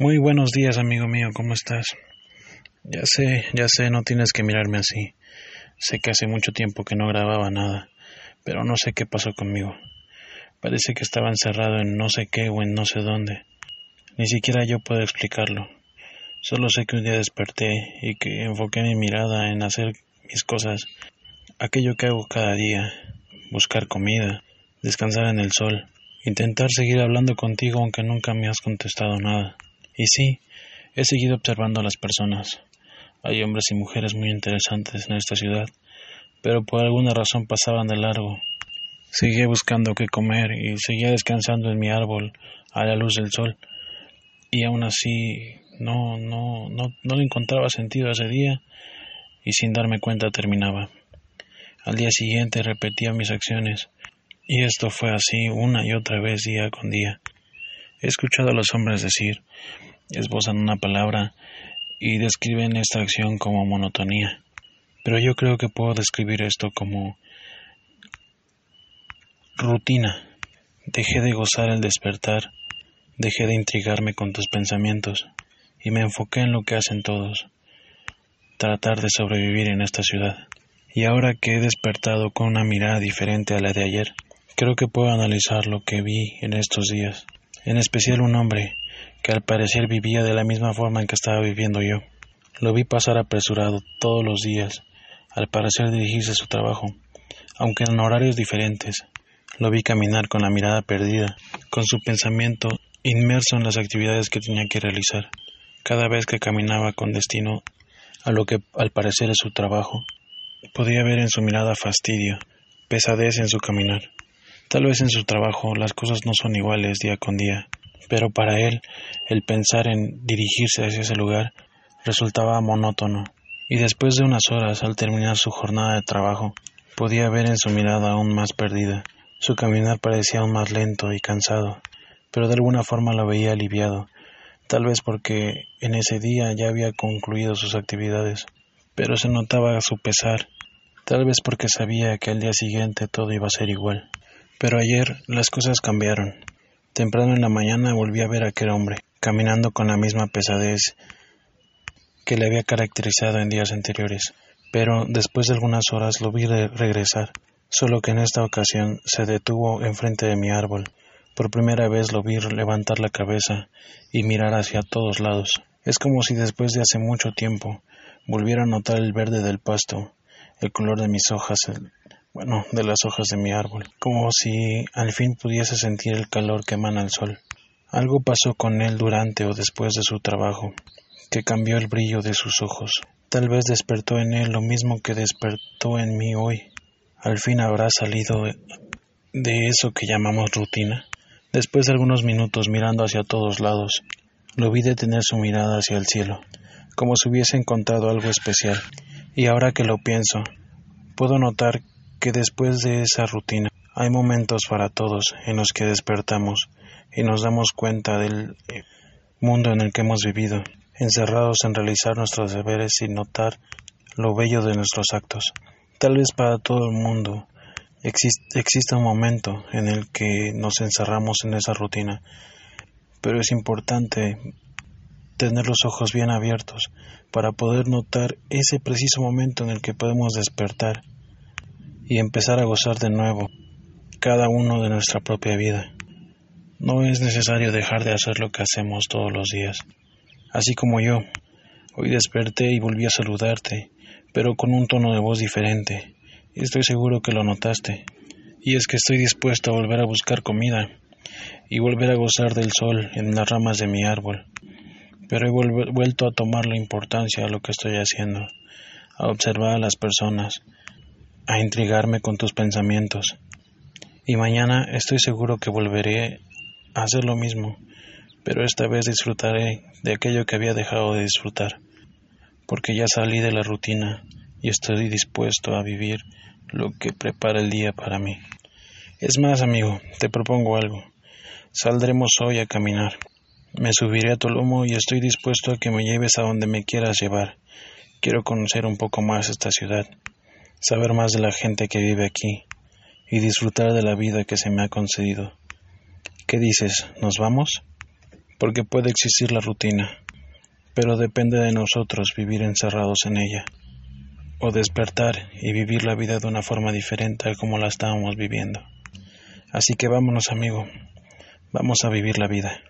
Muy buenos días, amigo mío, ¿cómo estás? Ya sé, ya sé, no tienes que mirarme así. Sé que hace mucho tiempo que no grababa nada, pero no sé qué pasó conmigo. Parece que estaba encerrado en no sé qué o en no sé dónde. Ni siquiera yo puedo explicarlo. Solo sé que un día desperté y que enfoqué mi mirada en hacer mis cosas, aquello que hago cada día, buscar comida, descansar en el sol, intentar seguir hablando contigo aunque nunca me has contestado nada. Y sí, he seguido observando a las personas. Hay hombres y mujeres muy interesantes en esta ciudad, pero por alguna razón pasaban de largo. Seguía buscando qué comer y seguía descansando en mi árbol a la luz del sol. Y aún así no, no, no, no le encontraba sentido ese día y sin darme cuenta terminaba. Al día siguiente repetía mis acciones y esto fue así una y otra vez día con día. He escuchado a los hombres decir, esbozan una palabra y describen esta acción como monotonía. Pero yo creo que puedo describir esto como rutina. Dejé de gozar el despertar, dejé de intrigarme con tus pensamientos y me enfoqué en lo que hacen todos, tratar de sobrevivir en esta ciudad. Y ahora que he despertado con una mirada diferente a la de ayer, creo que puedo analizar lo que vi en estos días, en especial un hombre que al parecer vivía de la misma forma en que estaba viviendo yo. Lo vi pasar apresurado todos los días, al parecer dirigirse a su trabajo, aunque en horarios diferentes. Lo vi caminar con la mirada perdida, con su pensamiento inmerso en las actividades que tenía que realizar. Cada vez que caminaba con destino a lo que al parecer es su trabajo, podía ver en su mirada fastidio, pesadez en su caminar. Tal vez en su trabajo las cosas no son iguales día con día, pero para él el pensar en dirigirse hacia ese lugar resultaba monótono, y después de unas horas al terminar su jornada de trabajo, podía ver en su mirada aún más perdida. Su caminar parecía aún más lento y cansado, pero de alguna forma lo veía aliviado, tal vez porque en ese día ya había concluido sus actividades, pero se notaba su pesar, tal vez porque sabía que al día siguiente todo iba a ser igual. Pero ayer las cosas cambiaron. Temprano en la mañana volví a ver a aquel hombre, caminando con la misma pesadez que le había caracterizado en días anteriores, pero después de algunas horas lo vi regresar, solo que en esta ocasión se detuvo enfrente de mi árbol. Por primera vez lo vi levantar la cabeza y mirar hacia todos lados. Es como si después de hace mucho tiempo volviera a notar el verde del pasto, el color de mis hojas, bueno, de las hojas de mi árbol, como si al fin pudiese sentir el calor que emana el sol. Algo pasó con él durante o después de su trabajo, que cambió el brillo de sus ojos. Tal vez despertó en él lo mismo que despertó en mí hoy. Al fin habrá salido de eso que llamamos rutina. Después de algunos minutos mirando hacia todos lados, lo vi detener su mirada hacia el cielo, como si hubiese encontrado algo especial. Y ahora que lo pienso, puedo notar que después de esa rutina hay momentos para todos en los que despertamos y nos damos cuenta del mundo en el que hemos vivido, encerrados en realizar nuestros deberes sin notar lo bello de nuestros actos. Tal vez para todo el mundo existe, un momento en el que nos encerramos en esa rutina, pero es importante tener los ojos bien abiertos para poder notar ese preciso momento en el que podemos despertar y empezar a gozar de nuevo cada uno de nuestra propia vida. No es necesario dejar de hacer lo que hacemos todos los días. Así como yo, hoy desperté y volví a saludarte, pero con un tono de voz diferente. Estoy seguro que lo notaste. Y es que estoy dispuesto a volver a buscar comida y volver a gozar del sol en las ramas de mi árbol. Pero he vuelto a tomar la importancia a lo que estoy haciendo, a observar a las personas, a intrigarme con tus pensamientos. Y mañana estoy seguro que volveré a hacer lo mismo, pero esta vez disfrutaré de aquello que había dejado de disfrutar, porque ya salí de la rutina y estoy dispuesto a vivir lo que prepara el día para mí. Es más, amigo, te propongo algo. Saldremos hoy a caminar. Me subiré a tu lomo y estoy dispuesto a que me lleves a donde me quieras llevar. Quiero conocer un poco más esta ciudad saber más de la gente que vive aquí y disfrutar de la vida que se me ha concedido. ¿Qué dices? ¿Nos vamos? porque puede existir la rutina, pero depende de nosotros vivir encerrados en ella, o despertar y vivir la vida de una forma diferente a como la estábamos viviendo. Así que vámonos amigo, vamos a vivir la vida.